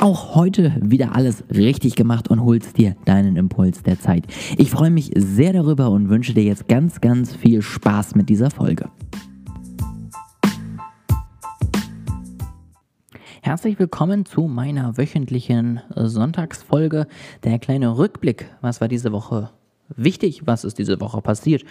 auch heute wieder alles richtig gemacht und holst dir deinen Impuls der Zeit. Ich freue mich sehr darüber und wünsche dir jetzt ganz, ganz viel Spaß mit dieser Folge. Herzlich willkommen zu meiner wöchentlichen Sonntagsfolge. Der kleine Rückblick, was war diese Woche wichtig, was ist diese Woche passiert.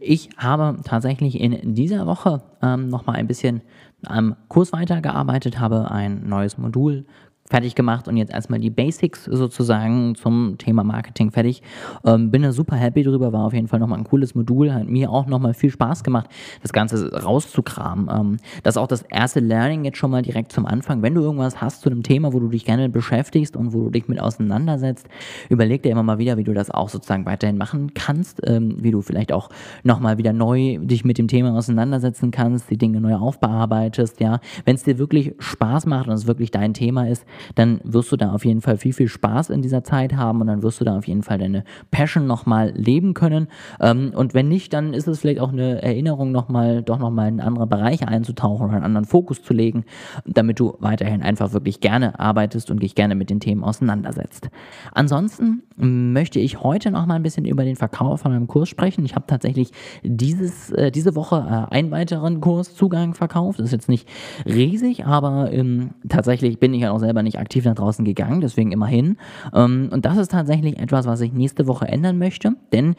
Ich habe tatsächlich in dieser Woche ähm, nochmal ein bisschen am Kurs weitergearbeitet, habe ein neues Modul fertig gemacht und jetzt erstmal die Basics sozusagen zum Thema Marketing fertig. Ähm, bin da super happy drüber, war auf jeden Fall nochmal ein cooles Modul, hat mir auch nochmal viel Spaß gemacht, das Ganze rauszukramen. Ähm, das ist auch das erste Learning jetzt schon mal direkt zum Anfang. Wenn du irgendwas hast zu einem Thema, wo du dich gerne beschäftigst und wo du dich mit auseinandersetzt, überleg dir immer mal wieder, wie du das auch sozusagen weiterhin machen kannst, ähm, wie du vielleicht auch nochmal wieder neu dich mit dem Thema auseinandersetzen kannst, die Dinge neu aufbearbeitest, ja. Wenn es dir wirklich Spaß macht und es wirklich dein Thema ist, dann wirst du da auf jeden Fall viel, viel Spaß in dieser Zeit haben und dann wirst du da auf jeden Fall deine Passion nochmal leben können. Ähm, und wenn nicht, dann ist es vielleicht auch eine Erinnerung, nochmal, doch nochmal in andere Bereiche einzutauchen oder einen anderen Fokus zu legen, damit du weiterhin einfach wirklich gerne arbeitest und dich gerne mit den Themen auseinandersetzt. Ansonsten möchte ich heute noch mal ein bisschen über den Verkauf von meinem Kurs sprechen. Ich habe tatsächlich dieses, äh, diese Woche äh, einen weiteren Kurszugang verkauft. Das ist jetzt nicht riesig, aber ähm, tatsächlich bin ich ja auch selber nicht aktiv nach draußen gegangen, deswegen immerhin. Ähm, und das ist tatsächlich etwas, was ich nächste Woche ändern möchte, denn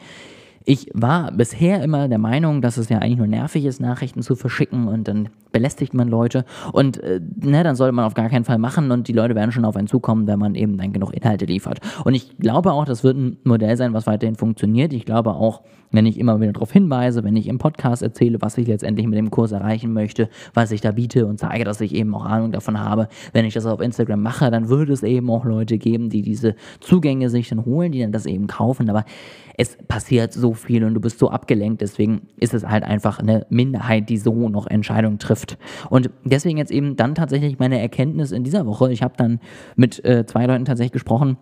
ich war bisher immer der Meinung, dass es ja eigentlich nur nervig ist, Nachrichten zu verschicken und dann belästigt man Leute und äh, ne, dann sollte man auf gar keinen Fall machen und die Leute werden schon auf einen zukommen, wenn man eben dann genug Inhalte liefert. Und ich glaube auch, das wird ein Modell sein, was weiterhin funktioniert. Ich glaube auch, wenn ich immer wieder darauf hinweise, wenn ich im Podcast erzähle, was ich letztendlich mit dem Kurs erreichen möchte, was ich da biete und zeige, dass ich eben auch Ahnung davon habe, wenn ich das auf Instagram mache, dann würde es eben auch Leute geben, die diese Zugänge sich dann holen, die dann das eben kaufen. Aber es passiert so viel und du bist so abgelenkt. Deswegen ist es halt einfach eine Minderheit, die so noch Entscheidungen trifft. Und deswegen jetzt eben dann tatsächlich meine Erkenntnis in dieser Woche. Ich habe dann mit äh, zwei Leuten tatsächlich gesprochen,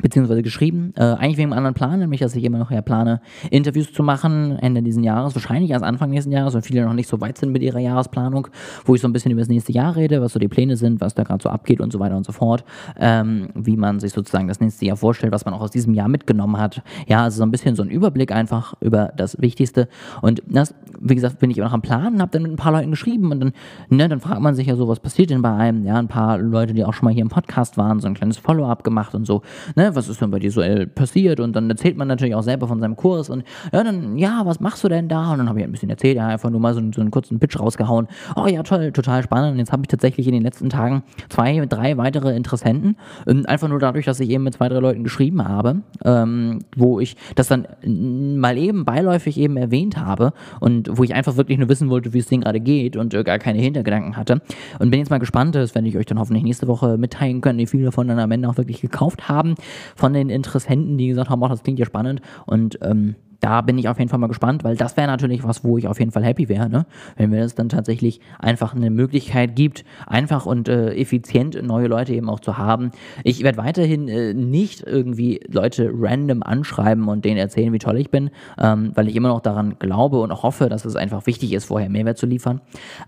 beziehungsweise geschrieben, äh, eigentlich wegen einem anderen Plan, nämlich dass ich immer noch ja plane, Interviews zu machen Ende diesen Jahres, wahrscheinlich erst Anfang nächsten Jahres, weil viele noch nicht so weit sind mit ihrer Jahresplanung, wo ich so ein bisschen über das nächste Jahr rede, was so die Pläne sind, was da gerade so abgeht und so weiter und so fort, ähm, wie man sich sozusagen das nächste Jahr vorstellt, was man auch aus diesem Jahr mitgenommen hat. Ja, also so ein bisschen so ein Überblick einfach über das Wichtigste. Und das, wie gesagt, bin ich immer noch am Plan und habe dann mit ein paar Leuten geschrieben und dann, ne, dann fragt man sich ja so, was passiert denn bei einem, ja, ein paar Leute, die auch schon mal hier im Podcast waren, so ein kleines Follow-up gemacht und so, ne, was ist denn bei dir so äh, passiert? Und dann erzählt man natürlich auch selber von seinem Kurs und ja, dann, ja, was machst du denn da? Und dann habe ich ein bisschen erzählt, ja, einfach nur mal so, so einen kurzen Pitch rausgehauen. Oh ja, toll, total spannend. Und jetzt habe ich tatsächlich in den letzten Tagen zwei, drei weitere Interessenten, ähm, einfach nur dadurch, dass ich eben mit zwei, drei Leuten geschrieben habe, ähm, wo ich das dann mal eben beiläufig eben erwähnt habe und wo ich einfach wirklich nur wissen wollte, wie es denen gerade geht und äh, gar keine Hintergedanken hatte. Und bin jetzt mal gespannt, das werde ich euch dann hoffentlich nächste Woche mitteilen können, wie viele davon dann am Ende auch wirklich gekauft haben. Von den Interessenten, die gesagt haben, oh, das klingt ja spannend. Und ähm, da bin ich auf jeden Fall mal gespannt, weil das wäre natürlich was, wo ich auf jeden Fall happy wäre, ne? wenn mir das dann tatsächlich einfach eine Möglichkeit gibt, einfach und äh, effizient neue Leute eben auch zu haben. Ich werde weiterhin äh, nicht irgendwie Leute random anschreiben und denen erzählen, wie toll ich bin, ähm, weil ich immer noch daran glaube und hoffe, dass es einfach wichtig ist, vorher Mehrwert zu liefern.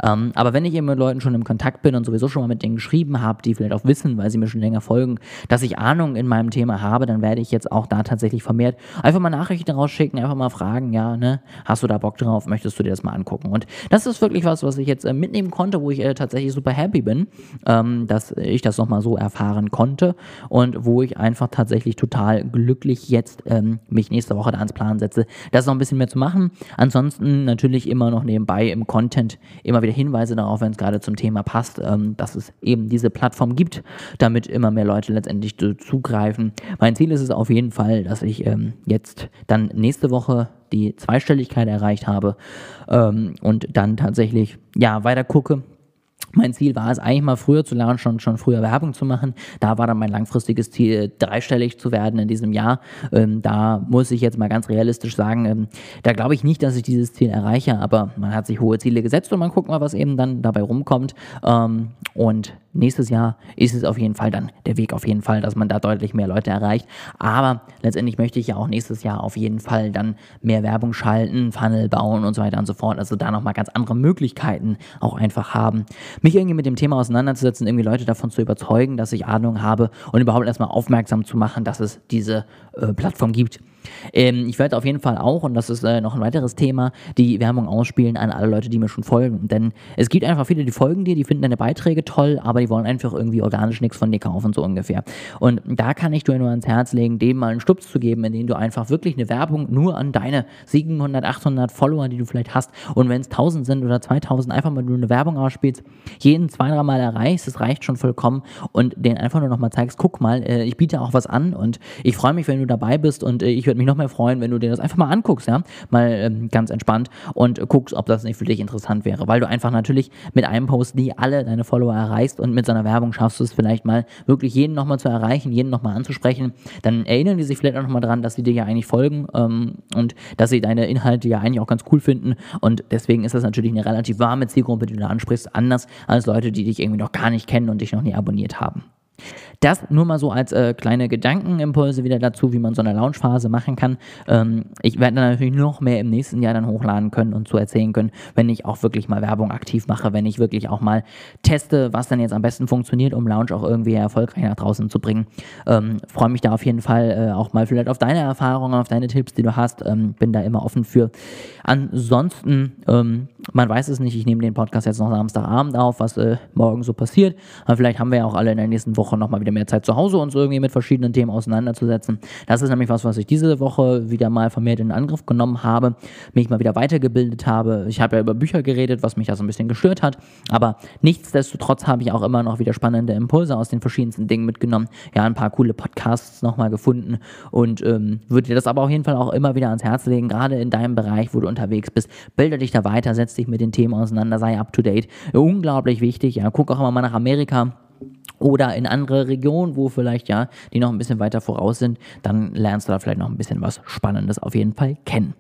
Ähm, aber wenn ich eben mit Leuten schon im Kontakt bin und sowieso schon mal mit denen geschrieben habe, die vielleicht auch wissen, weil sie mir schon länger folgen, dass ich Ahnung in meinem Thema habe, dann werde ich jetzt auch da tatsächlich vermehrt einfach mal Nachrichten rausschicken, einfach mal fragen, ja, ne, hast du da Bock drauf, möchtest du dir das mal angucken? Und das ist wirklich was, was ich jetzt äh, mitnehmen konnte, wo ich äh, tatsächlich super happy bin, ähm, dass ich das nochmal so erfahren konnte und wo ich einfach tatsächlich total glücklich jetzt ähm, mich nächste Woche da ans Plan setze, das noch ein bisschen mehr zu machen. Ansonsten natürlich immer noch nebenbei im Content immer wieder Hinweise darauf, wenn es gerade zum Thema passt, ähm, dass es eben diese Plattform gibt, damit immer mehr Leute letztendlich zugreifen. Mein Ziel ist es auf jeden Fall, dass ich ähm, jetzt dann nächste Woche die Zweistelligkeit erreicht habe ähm, und dann tatsächlich ja weiter gucke, mein Ziel war es eigentlich mal früher zu lernen, schon, schon früher Werbung zu machen. Da war dann mein langfristiges Ziel, dreistellig zu werden in diesem Jahr. Ähm, da muss ich jetzt mal ganz realistisch sagen, ähm, da glaube ich nicht, dass ich dieses Ziel erreiche, aber man hat sich hohe Ziele gesetzt und man guckt mal, was eben dann dabei rumkommt. Ähm, und nächstes Jahr ist es auf jeden Fall dann der Weg auf jeden Fall, dass man da deutlich mehr Leute erreicht. Aber letztendlich möchte ich ja auch nächstes Jahr auf jeden Fall dann mehr Werbung schalten, Funnel bauen und so weiter und so fort. Also da nochmal ganz andere Möglichkeiten auch einfach haben. Mich irgendwie mit dem Thema auseinanderzusetzen, irgendwie Leute davon zu überzeugen, dass ich Ahnung habe und überhaupt erstmal aufmerksam zu machen, dass es diese äh, Plattform gibt. Ähm, ich werde auf jeden Fall auch, und das ist äh, noch ein weiteres Thema, die Werbung ausspielen an alle Leute, die mir schon folgen. Denn es gibt einfach viele, die folgen dir, die finden deine Beiträge toll, aber die wollen einfach irgendwie organisch nichts von dir kaufen, so ungefähr. Und da kann ich dir nur ans Herz legen, dem mal einen Stups zu geben, in dem du einfach wirklich eine Werbung nur an deine 700, 800 Follower, die du vielleicht hast, und wenn es 1000 sind oder 2000, einfach mal nur eine Werbung ausspielst, jeden zwei, drei Mal erreichst, das reicht schon vollkommen und den einfach nur nochmal zeigst, guck mal, äh, ich biete auch was an und ich freue mich, wenn du dabei bist und äh, ich würde mich noch mehr freuen, wenn du dir das einfach mal anguckst, ja, mal ähm, ganz entspannt und guckst, ob das nicht für dich interessant wäre, weil du einfach natürlich mit einem Post nie alle deine Follower erreichst und mit so einer Werbung schaffst du es vielleicht mal wirklich jeden nochmal zu erreichen, jeden nochmal anzusprechen, dann erinnern die sich vielleicht auch nochmal dran, dass sie dir ja eigentlich folgen ähm, und dass sie deine Inhalte ja eigentlich auch ganz cool finden und deswegen ist das natürlich eine relativ warme Zielgruppe, die du da ansprichst, anders als Leute, die dich irgendwie noch gar nicht kennen und dich noch nie abonniert haben. Das nur mal so als äh, kleine Gedankenimpulse wieder dazu, wie man so eine Launchphase machen kann. Ähm, ich werde dann natürlich noch mehr im nächsten Jahr dann hochladen können und zu erzählen können, wenn ich auch wirklich mal Werbung aktiv mache, wenn ich wirklich auch mal teste, was dann jetzt am besten funktioniert, um Launch auch irgendwie erfolgreich nach draußen zu bringen. Ähm, Freue mich da auf jeden Fall äh, auch mal vielleicht auf deine Erfahrungen, auf deine Tipps, die du hast. Ähm, bin da immer offen für. Ansonsten, ähm, man weiß es nicht, ich nehme den Podcast jetzt noch Samstagabend auf, was äh, morgen so passiert. Aber vielleicht haben wir ja auch alle in der nächsten Woche nochmal wieder wieder mehr Zeit zu Hause, uns irgendwie mit verschiedenen Themen auseinanderzusetzen. Das ist nämlich was, was ich diese Woche wieder mal vermehrt in Angriff genommen habe, mich mal wieder weitergebildet habe. Ich habe ja über Bücher geredet, was mich da so ein bisschen gestört hat, aber nichtsdestotrotz habe ich auch immer noch wieder spannende Impulse aus den verschiedensten Dingen mitgenommen. Ja, ein paar coole Podcasts nochmal gefunden und ähm, würde dir das aber auf jeden Fall auch immer wieder ans Herz legen, gerade in deinem Bereich, wo du unterwegs bist. Bilde dich da weiter, setz dich mit den Themen auseinander, sei up to date. Unglaublich wichtig. Ja, guck auch immer mal nach Amerika oder in andere Regionen, wo vielleicht ja, die noch ein bisschen weiter voraus sind, dann lernst du da vielleicht noch ein bisschen was Spannendes auf jeden Fall kennen.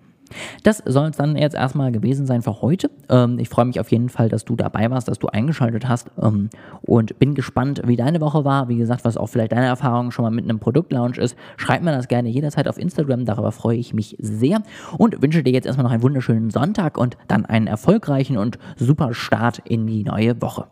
Das soll es dann jetzt erstmal gewesen sein für heute. Ähm, ich freue mich auf jeden Fall, dass du dabei warst, dass du eingeschaltet hast ähm, und bin gespannt, wie deine Woche war. Wie gesagt, was auch vielleicht deine Erfahrung schon mal mit einem Produktlaunch ist. Schreib mir das gerne jederzeit auf Instagram, darüber freue ich mich sehr und wünsche dir jetzt erstmal noch einen wunderschönen Sonntag und dann einen erfolgreichen und super Start in die neue Woche.